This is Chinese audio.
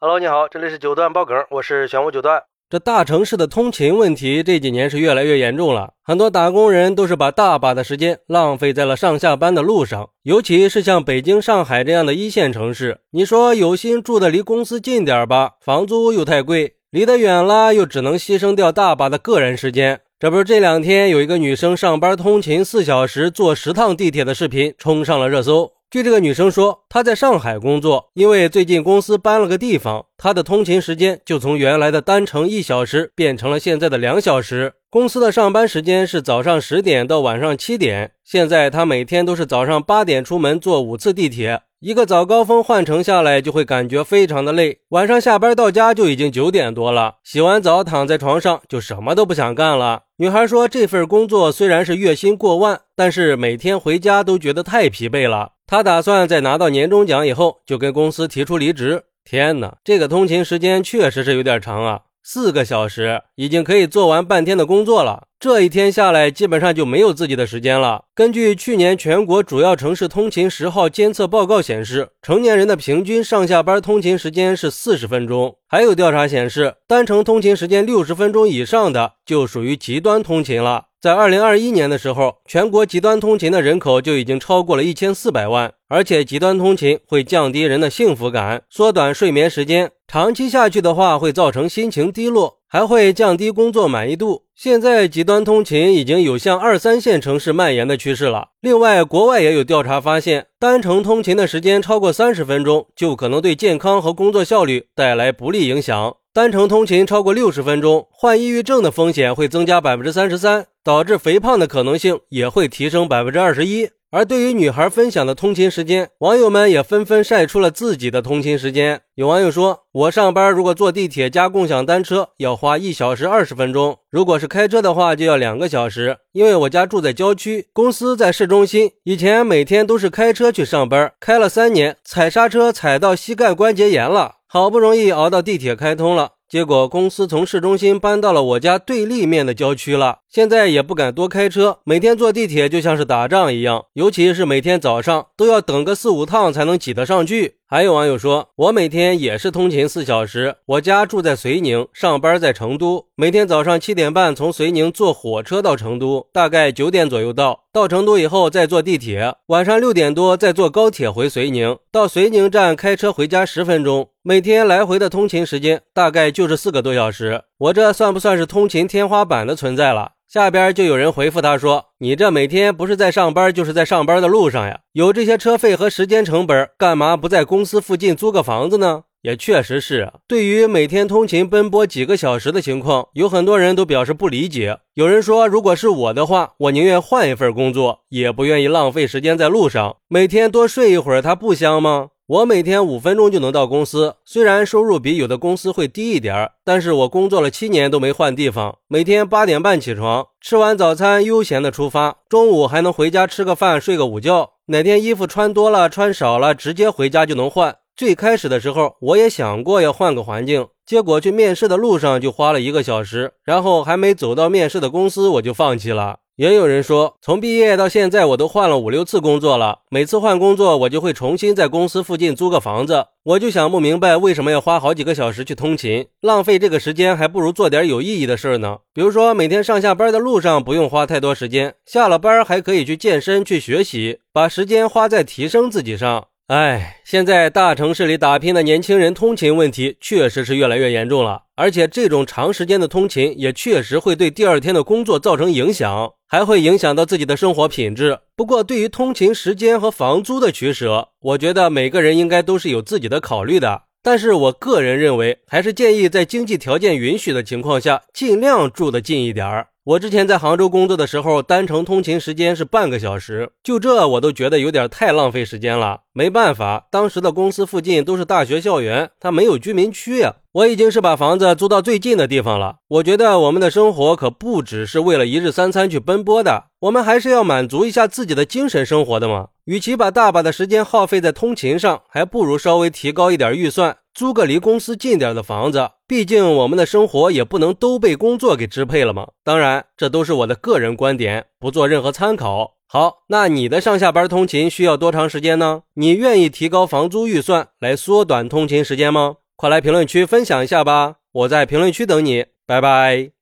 Hello，你好，这里是九段爆梗，我是玄武九段。这大城市的通勤问题这几年是越来越严重了，很多打工人都是把大把的时间浪费在了上下班的路上，尤其是像北京、上海这样的一线城市。你说有心住的离公司近点吧，房租又太贵；离得远了，又只能牺牲掉大把的个人时间。这不是这两天有一个女生上班通勤四小时，坐十趟地铁的视频冲上了热搜。据这个女生说，她在上海工作，因为最近公司搬了个地方，她的通勤时间就从原来的单程一小时变成了现在的两小时。公司的上班时间是早上十点到晚上七点，现在她每天都是早上八点出门，坐五次地铁，一个早高峰换乘下来就会感觉非常的累。晚上下班到家就已经九点多了，洗完澡躺在床上就什么都不想干了。女孩说，这份工作虽然是月薪过万，但是每天回家都觉得太疲惫了。她打算在拿到年终奖以后就跟公司提出离职。天哪，这个通勤时间确实是有点长啊！四个小时已经可以做完半天的工作了。这一天下来，基本上就没有自己的时间了。根据去年全国主要城市通勤十号监测报告显示，成年人的平均上下班通勤时间是四十分钟。还有调查显示，单程通勤时间六十分钟以上的就属于极端通勤了。在二零二一年的时候，全国极端通勤的人口就已经超过了一千四百万。而且极端通勤会降低人的幸福感，缩短睡眠时间，长期下去的话会造成心情低落，还会降低工作满意度。现在极端通勤已经有向二三线城市蔓延的趋势了。另外，国外也有调查发现，单程通勤的时间超过三十分钟，就可能对健康和工作效率带来不利影响。单程通勤超过六十分钟，患抑郁症的风险会增加百分之三十三，导致肥胖的可能性也会提升百分之二十一。而对于女孩分享的通勤时间，网友们也纷纷晒出了自己的通勤时间。有网友说：“我上班如果坐地铁加共享单车，要花一小时二十分钟；如果是开车的话，就要两个小时。因为我家住在郊区，公司在市中心，以前每天都是开车去上班，开了三年，踩刹车踩到膝盖关节炎了。”好不容易熬到地铁开通了，结果公司从市中心搬到了我家对立面的郊区了。现在也不敢多开车，每天坐地铁就像是打仗一样，尤其是每天早上都要等个四五趟才能挤得上去。还有网友说，我每天也是通勤四小时，我家住在遂宁，上班在成都，每天早上七点半从遂宁坐火车到成都，大概九点左右到，到成都以后再坐地铁，晚上六点多再坐高铁回遂宁，到遂宁站开车回家十分钟，每天来回的通勤时间大概就是四个多小时，我这算不算是通勤天花板的存在了？下边就有人回复他说：“你这每天不是在上班，就是在上班的路上呀，有这些车费和时间成本，干嘛不在公司附近租个房子呢？”也确实是啊。对于每天通勤奔波几个小时的情况，有很多人都表示不理解。有人说：“如果是我的话，我宁愿换一份工作，也不愿意浪费时间在路上。每天多睡一会儿，它不香吗？”我每天五分钟就能到公司，虽然收入比有的公司会低一点但是我工作了七年都没换地方。每天八点半起床，吃完早餐悠闲的出发，中午还能回家吃个饭，睡个午觉。哪天衣服穿多了、穿少了，直接回家就能换。最开始的时候，我也想过要换个环境，结果去面试的路上就花了一个小时，然后还没走到面试的公司，我就放弃了。也有人说，从毕业到现在，我都换了五六次工作了。每次换工作，我就会重新在公司附近租个房子。我就想不明白，为什么要花好几个小时去通勤，浪费这个时间，还不如做点有意义的事儿呢？比如说，每天上下班的路上不用花太多时间，下了班还可以去健身、去学习，把时间花在提升自己上。哎，现在大城市里打拼的年轻人通勤问题确实是越来越严重了，而且这种长时间的通勤也确实会对第二天的工作造成影响。还会影响到自己的生活品质。不过，对于通勤时间和房租的取舍，我觉得每个人应该都是有自己的考虑的。但是我个人认为，还是建议在经济条件允许的情况下，尽量住得近一点儿。我之前在杭州工作的时候，单程通勤时间是半个小时，就这我都觉得有点太浪费时间了。没办法，当时的公司附近都是大学校园，它没有居民区呀。我已经是把房子租到最近的地方了。我觉得我们的生活可不只是为了一日三餐去奔波的，我们还是要满足一下自己的精神生活的嘛。与其把大把的时间耗费在通勤上，还不如稍微提高一点预算，租个离公司近点的房子。毕竟我们的生活也不能都被工作给支配了嘛。当然，这都是我的个人观点，不做任何参考。好，那你的上下班通勤需要多长时间呢？你愿意提高房租预算来缩短通勤时间吗？快来评论区分享一下吧！我在评论区等你，拜拜。